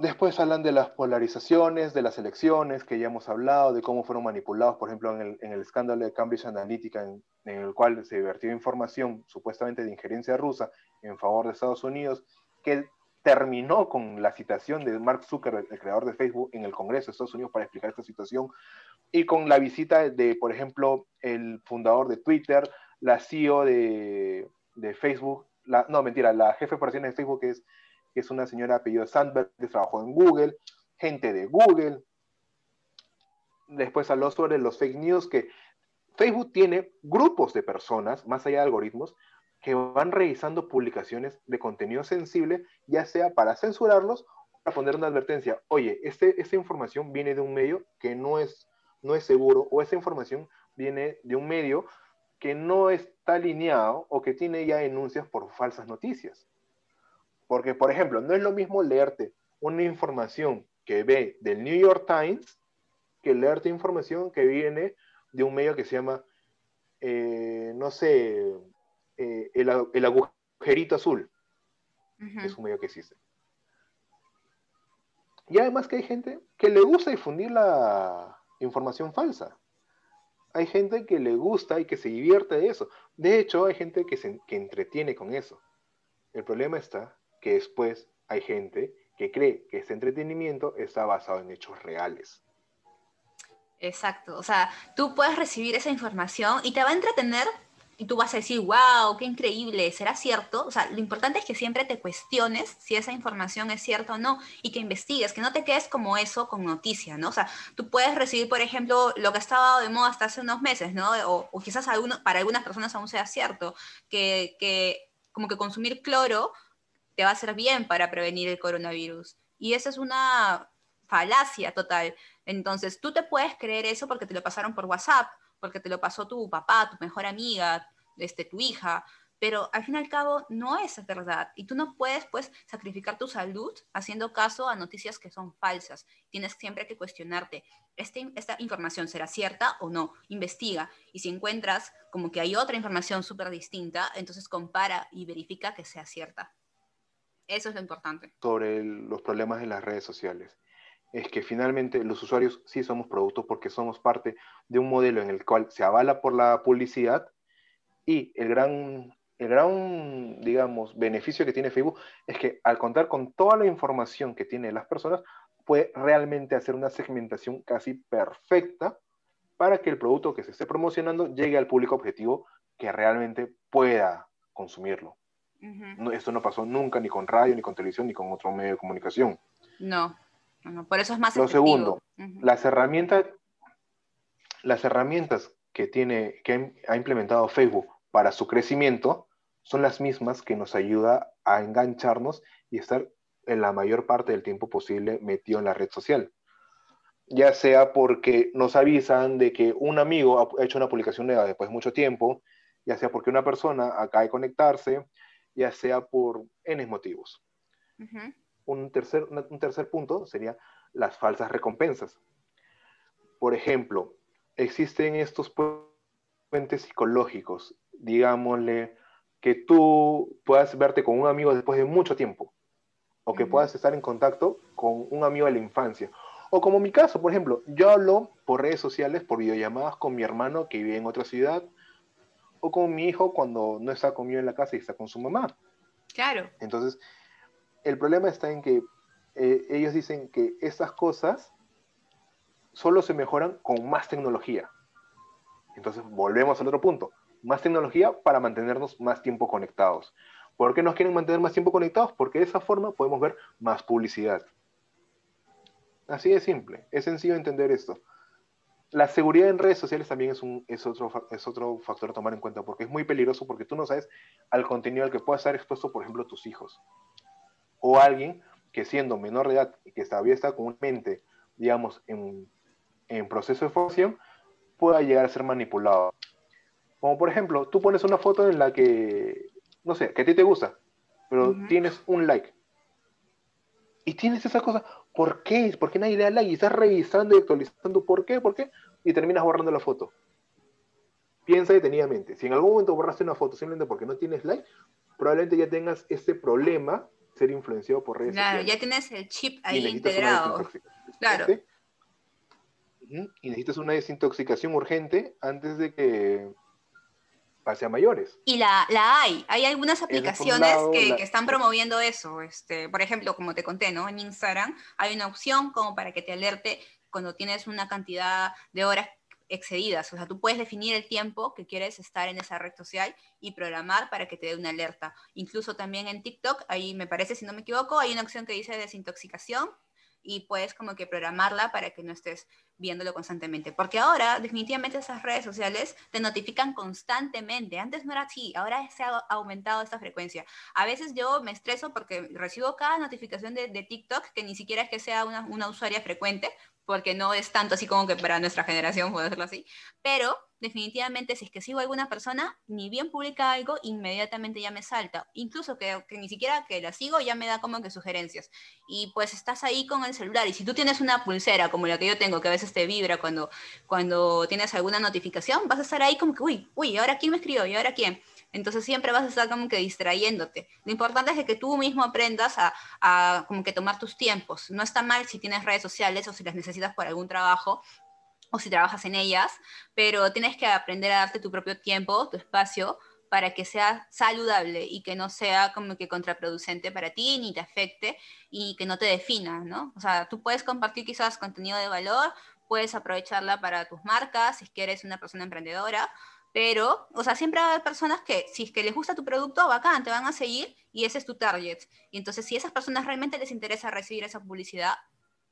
Después hablan de las polarizaciones, de las elecciones, que ya hemos hablado, de cómo fueron manipulados, por ejemplo, en el, escándalo de Cambridge Analytica, en, el cual se vertió información supuestamente de injerencia rusa en favor de Estados Unidos, que terminó con la citación de Mark Zuckerberg, el creador de Facebook, en el Congreso de Estados Unidos para explicar esta situación, y con la visita de, por ejemplo, el fundador de Twitter, la CEO de, Facebook, la, no, mentira, la jefe de operaciones de Facebook, que es, que es una señora apellido Sandberg, que trabajó en Google, gente de Google. Después habló sobre los fake news, que Facebook tiene grupos de personas, más allá de algoritmos, que van revisando publicaciones de contenido sensible, ya sea para censurarlos o para poner una advertencia. Oye, este, esta información viene de un medio que no es, no es seguro o esta información viene de un medio que no está alineado o que tiene ya denuncias por falsas noticias. Porque, por ejemplo, no es lo mismo leerte una información que ve del New York Times que leerte información que viene de un medio que se llama, eh, no sé, eh, el, agujerito azul. Es un medio que existe. Y además que hay gente que le gusta difundir la información falsa. Hay gente que le gusta y que se divierte de eso. De hecho, hay gente que se que entretiene con eso. El problema está que después hay gente que cree que ese entretenimiento está basado en hechos reales. Exacto, o sea, tú puedes recibir esa información y te va a entretener y tú vas a decir, wow, qué increíble, ¿será cierto? O sea, lo importante es que siempre te cuestiones si esa información es cierta o no y que investigues, que no te quedes como eso con noticia, ¿no? O sea, tú puedes recibir, por ejemplo, lo que estaba de moda hasta hace unos meses, ¿no? O, quizás para algunas personas aún sea cierto, que como que consumir cloro te va a hacer bien para prevenir el coronavirus. Y esa es una falacia total. Entonces, tú te puedes creer eso porque te lo pasaron por WhatsApp porque te lo pasó tu papá, tu mejor amiga, este, tu hija, pero al fin y al cabo no es verdad y tú no puedes pues sacrificar tu salud haciendo caso a noticias que son falsas. Tienes siempre que cuestionarte, ¿este, ¿esta información será cierta o no? Investiga y si encuentras como que hay otra información súper distinta, entonces compara y verifica que sea cierta. Eso es lo importante. Sobre los problemas de las redes sociales es que finalmente los usuarios sí somos productos porque somos parte de un modelo en el cual se avala por la publicidad y el gran, el gran, digamos, beneficio que tiene Facebook es que al contar con toda la información que tienen las personas, puede realmente hacer una segmentación casi perfecta para que el producto que se esté promocionando llegue al público objetivo que realmente pueda consumirlo. Esto no pasó nunca ni con radio, ni con televisión, ni con otro medio de comunicación. No, por eso es más Lo segundo, las herramientas, las herramientas que tiene, que ha implementado Facebook para su crecimiento son las mismas que nos ayuda a engancharnos y estar en la mayor parte del tiempo posible metido en la red social. Ya sea porque nos avisan de que un amigo ha hecho una publicación nueva después de mucho tiempo, ya sea porque una persona acaba de conectarse, ya sea por N motivos. un, tercer, un tercer punto sería las falsas recompensas. Por ejemplo, existen estos puentes psicológicos, digámosle, que tú puedas verte con un amigo después de mucho tiempo o que puedas estar en contacto con un amigo de la infancia. O como mi caso, por ejemplo, yo hablo por redes sociales, por videollamadas con mi hermano que vive en otra ciudad, o con mi hijo cuando no está conmigo en la casa y está con su mamá. Claro. Entonces, el problema está en que eh, ellos dicen que estas cosas solo se mejoran con más tecnología. Entonces, volvemos al otro punto. Más tecnología para mantenernos más tiempo conectados. ¿Por qué nos quieren mantener más tiempo conectados? Porque de esa forma podemos ver más publicidad. Así de simple, es sencillo entender esto. La seguridad en redes sociales también es, un, es, otro, es otro factor a tomar en cuenta, porque es muy peligroso, porque tú no sabes al contenido al que pueda estar expuesto, por ejemplo, tus hijos. O alguien que siendo menor de edad y que todavía está con mente, digamos, en, en proceso de formación, pueda llegar a ser manipulado. Como por ejemplo, tú pones una foto en la que no sé, que a ti te gusta, pero tienes un like. Y tienes esa cosa, ¿por qué? ¿Por qué nadie le da like? Y estás revisando y actualizando, ¿por qué? ¿Por qué? Y terminas borrando la foto. Piensa detenidamente. Si en algún momento borraste una foto simplemente porque no tienes like, probablemente ya tengas ese problema ser influenciado por redes claro, ya tienes el chip ahí integrado. Claro. Y necesitas una desintoxicación urgente antes de que hacia mayores. Y la, la hay, hay algunas aplicaciones que, que, están promoviendo eso. Este, por ejemplo, como te conté, ¿no? En Instagram hay una opción como para que te alerte cuando tienes una cantidad de horas excedidas. O sea, tú puedes definir el tiempo que quieres estar en esa red social y programar para que te dé una alerta. Incluso también en TikTok, ahí me parece, si no me equivoco, hay una opción que dice desintoxicación y puedes como que programarla para que no estés viéndolo constantemente. Porque ahora definitivamente esas redes sociales te notifican constantemente. Antes no era así, ahora se ha aumentado esta frecuencia. A veces yo me estreso porque recibo cada notificación de, TikTok que ni siquiera es que sea una, una usuaria frecuente, porque no es tanto así como que para nuestra generación, puedo decirlo así, pero definitivamente si es que sigo a alguna persona, ni bien publica algo, inmediatamente ya me salta. Incluso que, que, ni siquiera que la sigo ya me da como que sugerencias. Y pues estás ahí con el celular y si tú tienes una pulsera como la que yo tengo, que a veces te vibra cuando, cuando tienes alguna notificación, vas a estar ahí como que, uy, uy, ¿ahora quién me escribió? ¿Y ahora quién? Entonces siempre vas a estar como que distrayéndote. Lo importante es que tú mismo aprendas a, como que tomar tus tiempos. No está mal si tienes redes sociales o si las necesitas por algún trabajo o si trabajas en ellas, pero tienes que aprender a darte tu propio tiempo, tu espacio, para que sea saludable y que no sea como que contraproducente para ti, ni te afecte y que no te defina, ¿no? O sea, tú puedes compartir quizás contenido de valor, puedes aprovecharla para tus marcas, si es que una persona emprendedora, pero, o sea, siempre haber personas que, si es que les gusta tu producto, bacán, te van a seguir y ese es tu target. Y entonces, si a esas personas realmente les interesa recibir esa publicidad,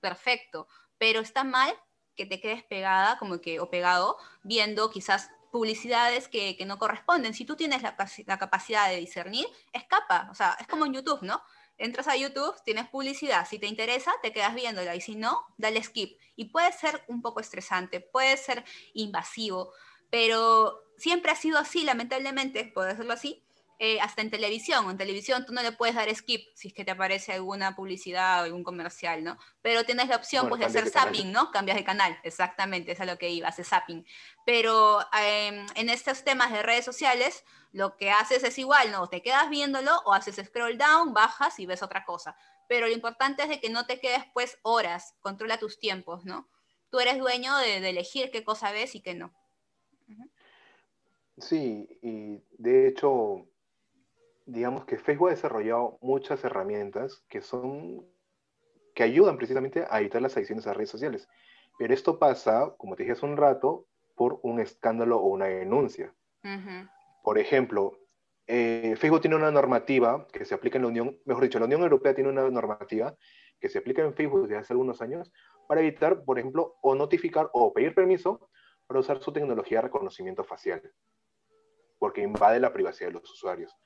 perfecto. Pero está mal que te quedes pegada, como que, o pegado, viendo quizás publicidades que, no corresponden. Si tú tienes la, la, capacidad de discernir, escapa. O sea, es como en YouTube, ¿no? Entras a YouTube, tienes publicidad. Si te interesa, te quedas viéndola. Y si no, dale skip. Y puede ser un poco estresante, puede ser invasivo, pero siempre ha sido así, lamentablemente, puedo decirlo así, eh, hasta en televisión. En televisión tú no le puedes dar skip si es que te aparece alguna publicidad o algún comercial, ¿no? Pero tienes la opción pues, de hacer zapping, ¿no? Cambias de canal, exactamente, eso es lo que iba, hace zapping. Pero em, en estos temas de redes sociales, lo que haces es igual, ¿no? Te quedas viéndolo o haces scroll down, bajas y ves otra cosa. Pero lo importante es de que no te quedes pues horas, controla tus tiempos, ¿no? Tú eres dueño de, de elegir qué cosa ves y qué no. Sí, y de hecho, digamos que Facebook ha desarrollado muchas herramientas que son que ayudan precisamente a evitar las adicciones a redes sociales. Pero esto pasa, como te dije hace un rato, por un escándalo o una denuncia. Por ejemplo, eh, Facebook tiene una normativa que se aplica en la Unión, mejor dicho, la Unión Europea tiene una normativa que se aplica en Facebook desde hace algunos años para evitar, por ejemplo, o notificar o pedir permiso para usar su tecnología de reconocimiento facial, porque invade la privacidad de los usuarios.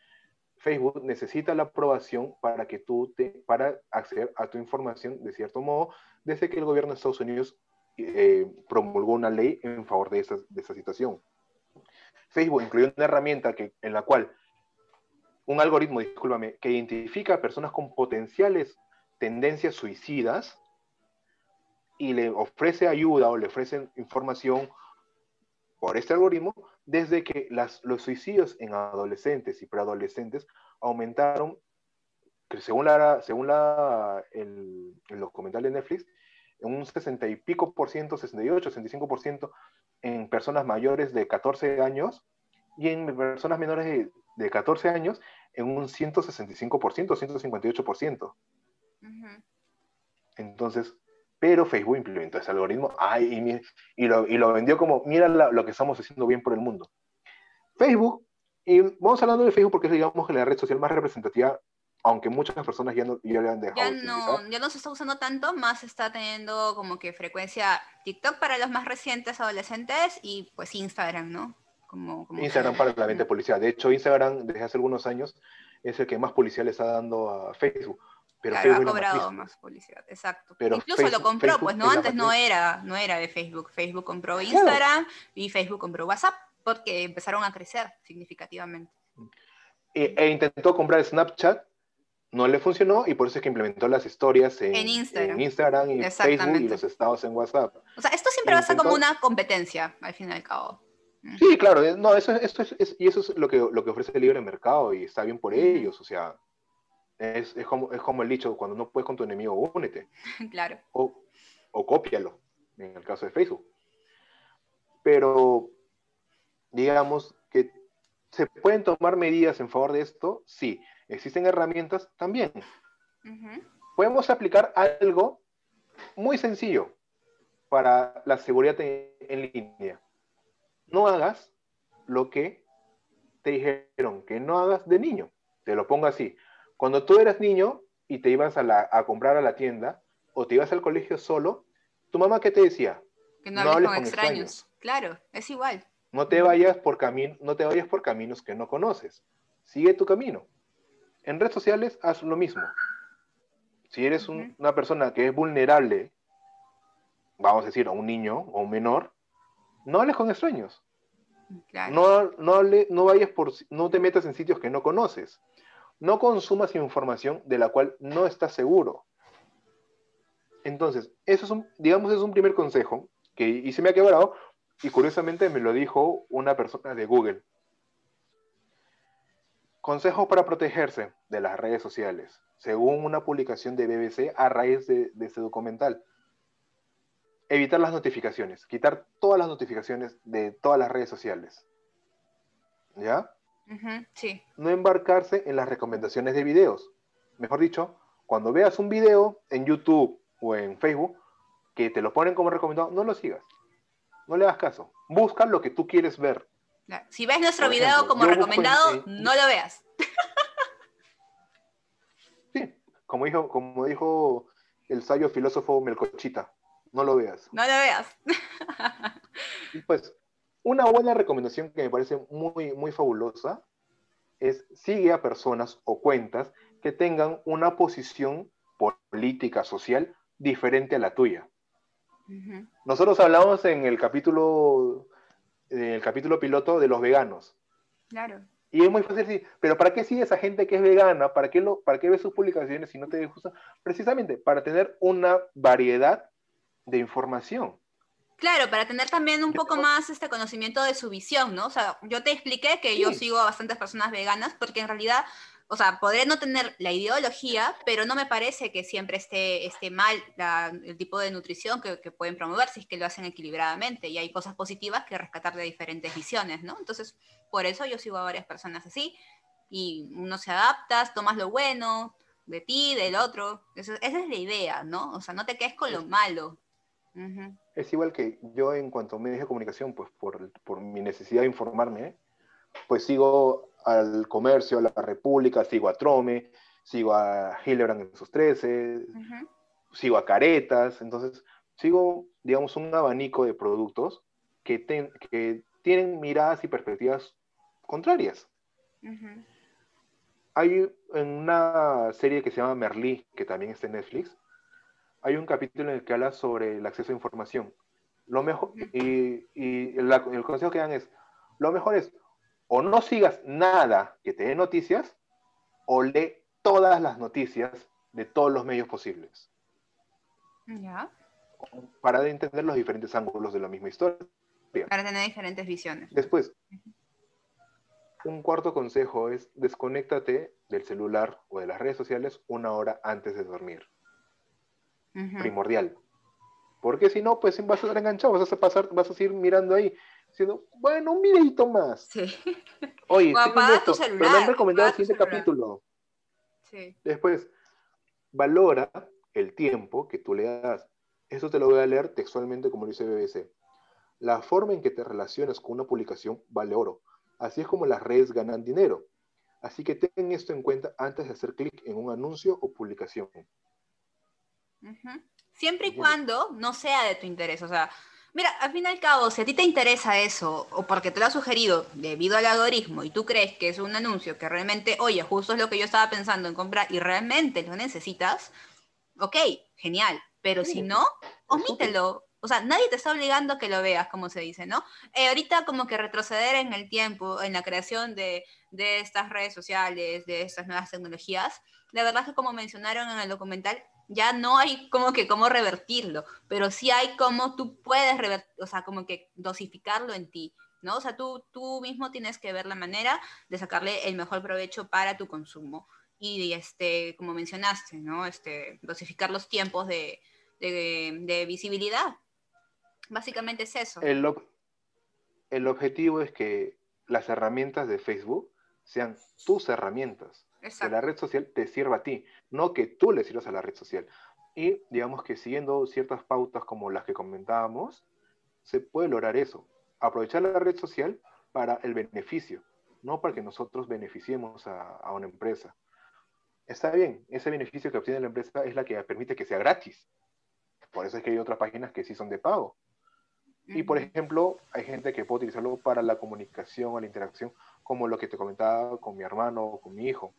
Facebook necesita la aprobación para que tú te, para acceder a tu información de cierto modo, desde que el gobierno de Estados Unidos eh, promulgó una ley en favor de esa, de esa situación. Facebook incluyó una herramienta que, en la cual un algoritmo, discúlpame, que identifica a personas con potenciales tendencias suicidas y le ofrece ayuda o le ofrece información por este algoritmo desde que los suicidios en adolescentes y preadolescentes aumentaron, según, la, según la, el, documental de Netflix, en un 60 y pico por ciento, 68, 65 por ciento en personas mayores de 14 años y en personas menores de, de 14 años en un 165%, 158%. Entonces, pero Facebook implementó ese algoritmo ay, y, lo, y, lo, vendió como, mira lo que estamos haciendo bien por el mundo. Facebook, y vamos hablando de Facebook porque es, digamos, la red social más representativa, aunque muchas personas ya, no, ya le han dejado. Ya no, ya no se está usando tanto, más está teniendo como que frecuencia TikTok para los más recientes adolescentes y pues Instagram, ¿no? Como, Instagram para la *laughs* venta de publicidad. De hecho, Instagram desde hace algunos años es el que más publicidad le está dando a Facebook pero ha cobrado más publicidad, exacto. Incluso lo compró, pues no, antes no era, no era de Facebook. Facebook compró Instagram y Facebook compró WhatsApp porque empezaron a crecer significativamente. E, e, intentó comprar Snapchat, no le funcionó y por eso es que implementó las historias en, Instagram. y Facebook y los estados en WhatsApp. O sea, esto siempre va a ser como una competencia, al fin y al cabo. Sí, claro, no, eso, esto es, y eso es lo que, lo que ofrece el libre mercado y está bien por ellos, o sea, es, es, como, es como el dicho, cuando no puedes con tu enemigo, únete. *laughs* Claro. O, o cópialo, en el caso de Facebook. Pero, digamos que se pueden tomar medidas en favor de esto, sí. Existen herramientas también. Podemos aplicar algo muy sencillo para la seguridad en línea. No hagas lo que te dijeron que no hagas de niño. Te lo pongo así. Cuando tú eras niño y te ibas a, comprar a la tienda o te ibas al colegio solo, ¿tu mamá qué te decía? Que no, hables con, extraños. Claro, es igual. No te, vayas por no te vayas por caminos que no conoces. Sigue tu camino. En redes sociales haz lo mismo. Si eres una persona que es vulnerable, vamos a decir, a un niño o un menor, no hables con extraños. No, no, no, vayas por, no te metas en sitios que no conoces. No consumas información de la cual no estás seguro. Entonces, eso es un, digamos, es un primer consejo que y se me ha quebrado y curiosamente me lo dijo una persona de Google. Consejo para protegerse de las redes sociales, según una publicación de BBC a raíz de, de este documental. Evitar las notificaciones, quitar todas las notificaciones de todas las redes sociales. ¿Ya? Sí. No embarcarse en las recomendaciones de videos. Mejor dicho, cuando veas un video en YouTube o en Facebook que te lo ponen como recomendado, no lo sigas. No le hagas caso. Busca lo que tú quieres ver. Si ves nuestro video como recomendado, no lo veas. *laughs* Sí, como dijo, como dijo el sabio filósofo Melcochita, no lo veas. No lo veas. Y pues, una buena recomendación que me parece muy, muy fabulosa es sigue a personas o cuentas que tengan una posición política, social diferente a la tuya. Nosotros hablamos en el capítulo, en el capítulo piloto de los veganos. Claro. Y es muy fácil decir, pero ¿para qué sigue esa gente que es vegana? ¿Para qué, lo, para qué ve sus publicaciones si no te gusta? Precisamente para tener una variedad de información. Claro, para tener también un poco más este conocimiento de su visión, ¿no? O sea, yo te expliqué que yo sigo a bastantes personas veganas porque en realidad, o sea, podré no tener la ideología, pero no me parece que siempre esté, esté mal el tipo de nutrición que, pueden promover si es que lo hacen equilibradamente y hay cosas positivas que rescatar de diferentes visiones, ¿no? Entonces, por eso yo sigo a varias personas así y uno se adapta, tomas lo bueno, de ti, del otro. esa es la idea, ¿no? O sea, no te quedes con lo malo. Es igual que yo en cuanto a medios de comunicación, pues por, por mi necesidad de informarme, pues sigo al comercio, a la República, sigo a Trome, sigo a Hildebrand en sus 13, sigo a Caretas, entonces sigo, digamos, un abanico de productos que, que tienen miradas y perspectivas contrarias. Hay en una serie que se llama Merlí, que también está en Netflix, hay un capítulo en el que habla sobre el acceso a información. Lo mejor, y, el consejo que dan es, lo mejor es o no sigas nada que te dé noticias, o lee todas las noticias de todos los medios posibles. Ya. Para entender los diferentes ángulos de la misma historia. Para tener diferentes visiones. Después, un cuarto consejo es desconéctate del celular o de las redes sociales una hora antes de dormir. Primordial. Porque si no, pues vas a estar enganchado, vas a pasar, vas a seguir mirando ahí, diciendo, bueno, un videito más. Sí. *laughs* Oye, esto, pero me han recomendado el siguiente capítulo. Sí. Después, valora el tiempo que tú le das. Eso te lo voy a leer textualmente como dice BBC. La forma en que te relacionas con una publicación vale oro. Así es como las redes ganan dinero. Así que ten esto en cuenta antes de hacer clic en un anuncio o publicación. Siempre y cuando no sea de tu interés. O sea, mira, al fin y al cabo, si a ti te interesa eso, o porque te lo ha sugerido debido al algoritmo, y tú crees que es un anuncio que realmente, oye, justo es lo que yo estaba pensando en comprar y realmente lo necesitas, ok, genial. Pero si no, omítelo. O sea, nadie te está obligando a que lo veas, como se dice, ¿no? Eh, ahorita como que retroceder en el tiempo, en la creación de, de estas redes sociales, de estas nuevas tecnologías, la verdad es que como mencionaron en el documental, ya no hay como que cómo revertirlo, pero sí hay cómo tú puedes revertir, o sea, como que dosificarlo en ti, ¿no? O sea, tú, tú mismo tienes que ver la manera de sacarle el mejor provecho para tu consumo. Y, este, como mencionaste, ¿no? Este, dosificar los tiempos de, de, visibilidad. Básicamente es eso. El, el objetivo es que las herramientas de Facebook sean tus herramientas que la red social te sirva a ti, no que tú le sirvas a la red social. Y digamos que siguiendo ciertas pautas como las que comentábamos, se puede lograr eso. Aprovechar la red social para el beneficio, no para que nosotros beneficiemos a, una empresa. Está bien, ese beneficio que obtiene la empresa es la que permite que sea gratis. Por eso es que hay otras páginas que sí son de pago. Y por ejemplo, hay gente que puede utilizarlo para la comunicación o la interacción, como lo que te comentaba con mi hermano o con mi hijo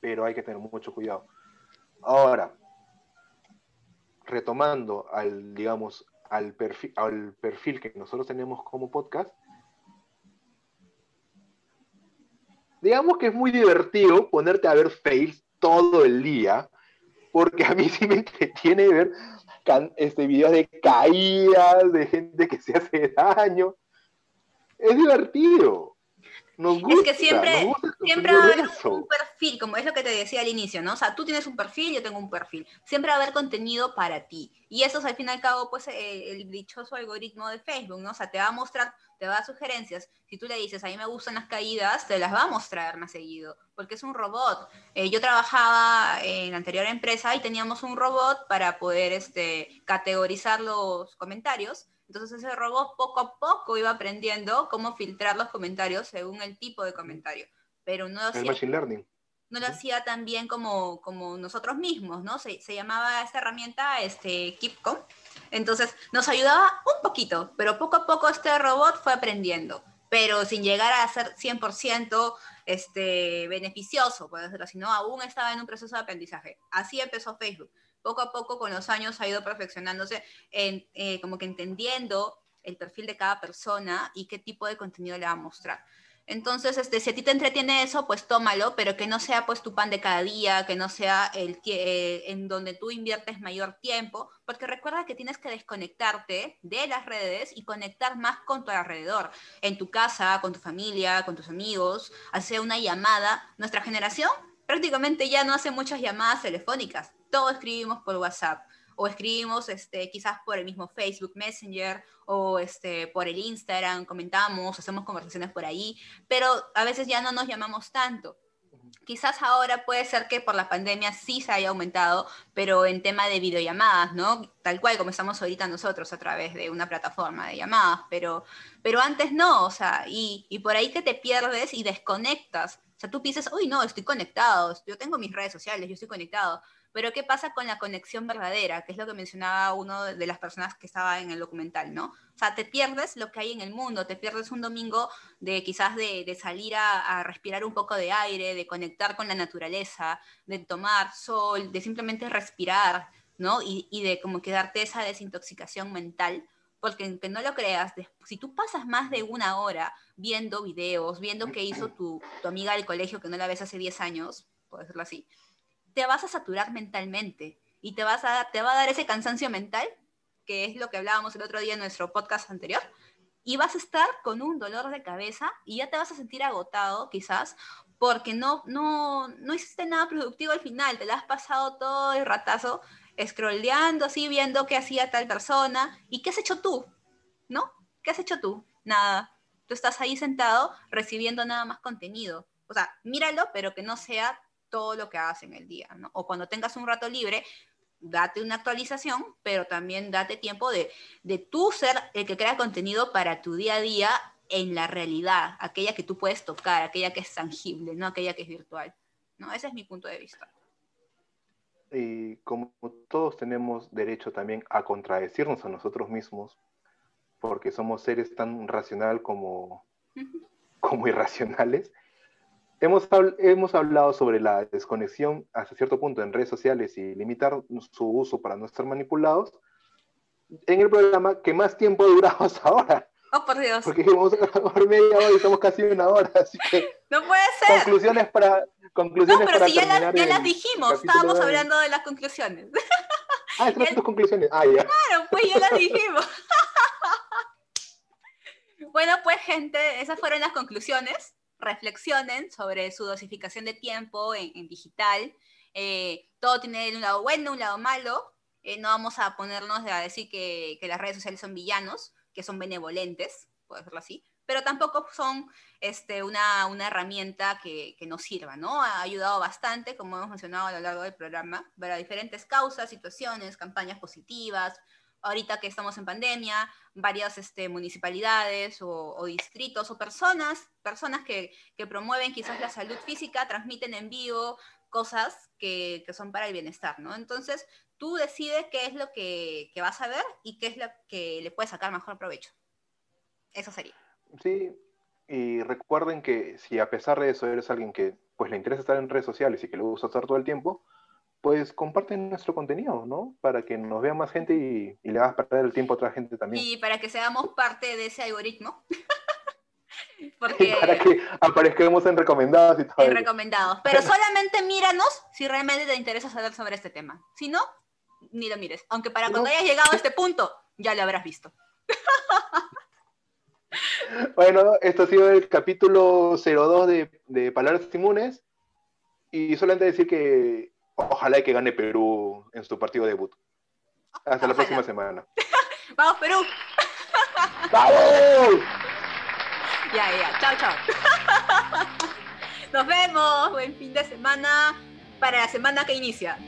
pero hay que tener mucho cuidado. Ahora, retomando al, digamos, al perfil, al perfil que nosotros tenemos como podcast, digamos que es muy divertido ponerte a ver fails todo el día, porque a mí sí me entretiene ver este, videos de caídas, de gente que se hace daño. Es divertido es que siempre, siempre va a haber un perfil, como es lo que te decía al inicio, ¿no? O sea, tú tienes un perfil, yo tengo un perfil. Siempre va a haber contenido para ti. Y eso es al fin y al cabo, pues, el, dichoso algoritmo de Facebook, ¿no? O sea, te va a mostrar, te va a dar sugerencias. Si tú le dices, a mí me gustan las caídas, te las va a mostrar más seguido, porque es un robot. Eh, yo trabajaba en la anterior empresa y teníamos un robot para poder este, categorizar los comentarios entonces ese robot poco a poco iba aprendiendo cómo filtrar los comentarios según el tipo de comentario. Pero no lo hacía, machine learning. No lo hacía tan bien como, como nosotros mismos, ¿no? Se, se llamaba esta herramienta este, Keepcom. Entonces nos ayudaba un poquito, pero poco a poco este robot fue aprendiendo, pero sin llegar a ser 100% este, beneficioso, puede decirlo así, ¿no? Aún estaba en un proceso de aprendizaje. Así empezó Facebook poco a poco con los años ha ido perfeccionándose, en, eh, como que entendiendo el perfil de cada persona y qué tipo de contenido le va a mostrar. Entonces, este, si a ti te entretiene eso, pues tómalo, pero que no sea pues tu pan de cada día, que no sea el eh, en donde tú inviertes mayor tiempo, porque recuerda que tienes que desconectarte de las redes y conectar más con tu alrededor, en tu casa, con tu familia, con tus amigos, hacer una llamada. Nuestra generación prácticamente ya no hace muchas llamadas telefónicas, todo escribimos por WhatsApp o escribimos este, quizás por el mismo Facebook Messenger o este, por el Instagram, comentamos, hacemos conversaciones por ahí, pero a veces ya no nos llamamos tanto. quizás ahora puede ser que por la pandemia sí se haya aumentado, pero en tema de videollamadas, ¿no? Tal cual como estamos ahorita nosotros a través de una plataforma de llamadas, pero, pero antes no, o sea, y, y por ahí que te pierdes y desconectas. O sea, tú piensas, uy, no, estoy conectado, yo tengo mis redes sociales, yo estoy conectado, pero ¿qué pasa con la conexión verdadera? Que es lo que mencionaba uno de las personas que estaba en el documental, ¿no? O sea, te pierdes lo que hay en el mundo, te pierdes un domingo de quizás de, salir a, respirar un poco de aire, de conectar con la naturaleza, de tomar sol, de simplemente respirar, ¿no? Y, de como quedarte esa desintoxicación mental porque aunque no lo creas, si tú pasas más de una hora viendo videos, viendo qué hizo tu, tu amiga del colegio que no la ves hace 10 años, puedo decirlo así, te vas a saturar mentalmente y te, vas a, te va a dar ese cansancio mental, que es lo que hablábamos el otro día en nuestro podcast anterior, y vas a estar con un dolor de cabeza y ya te vas a sentir agotado quizás porque no, no, no hiciste nada productivo al final, te la has pasado todo el ratazo scrolleando así, viendo qué hacía tal persona y qué has hecho tú, ¿no? ¿Qué has hecho tú? Nada. Tú estás ahí sentado recibiendo nada más contenido. O sea, míralo, pero que no sea todo lo que hagas en el día, ¿no? O cuando tengas un rato libre, date una actualización, pero también date tiempo de, de tú ser el que crea contenido para tu día a día en la realidad, aquella que tú puedes tocar, aquella que es tangible, no aquella que es virtual. ¿no? Ese es mi punto de vista. Y como todos tenemos derecho también a contradecirnos a nosotros mismos, porque somos seres tan racional como, como irracionales, Hemos, hemos hablado sobre la desconexión hasta cierto punto en redes sociales y limitar su uso para no estar manipulados en el programa que más tiempo ha durado hasta ahora. Oh, por Dios. Porque dijimos por media hora y estamos casi una hora, así que... No puede ser. Conclusiones para... Conclusiones no, pero si ya, ya las dijimos, estábamos hablando de las conclusiones. Ah, estas *laughs* son tus conclusiones. Ah, ya. Claro, pues ya las dijimos. *laughs* bueno, pues gente, esas fueron las conclusiones reflexionen sobre su dosificación de tiempo en, digital. Eh, todo tiene un lado bueno, un lado malo. Eh, no vamos a ponernos a decir que, las redes sociales son villanos, que son benevolentes, puedo decirlo así, pero tampoco son este, una, herramienta que, que, nos sirva, ¿no? Ha ayudado bastante, como hemos mencionado a lo largo del programa, para diferentes causas, situaciones, campañas positivas, ahorita que estamos en pandemia, varias este, municipalidades o, distritos o personas, personas que, promueven quizás la salud física, transmiten en vivo cosas que, son para el bienestar, ¿no? Entonces, tú decides qué es lo que, vas a ver y qué es lo que le puedes sacar mejor provecho. Eso sería. Sí, y recuerden que si a pesar de eso eres alguien que pues le interesa estar en redes sociales y que le gusta estar todo el tiempo, pues comparten nuestro contenido, ¿no? Para que nos vea más gente y, le hagas perder el tiempo a otra gente también. Y para que seamos parte de ese algoritmo. *laughs* *laughs* Porque... para que aparezcamos en recomendados y todo. En recomendados. Pero solamente *laughs* míranos si realmente te interesa saber sobre este tema. Si no, ni lo mires. Aunque para cuando hayas llegado a este punto, ya lo habrás visto. bueno, esto ha sido el capítulo 02 de, de Palabras Inmunes. Y solamente decir que Ojalá que gane Perú en su partido debut. Hasta la próxima semana. *laughs* ¡Vamos, Perú! *laughs* ¡Vamos! Ya, ya. Chao, chao. *laughs* Nos vemos. Buen fin de semana para la semana que inicia.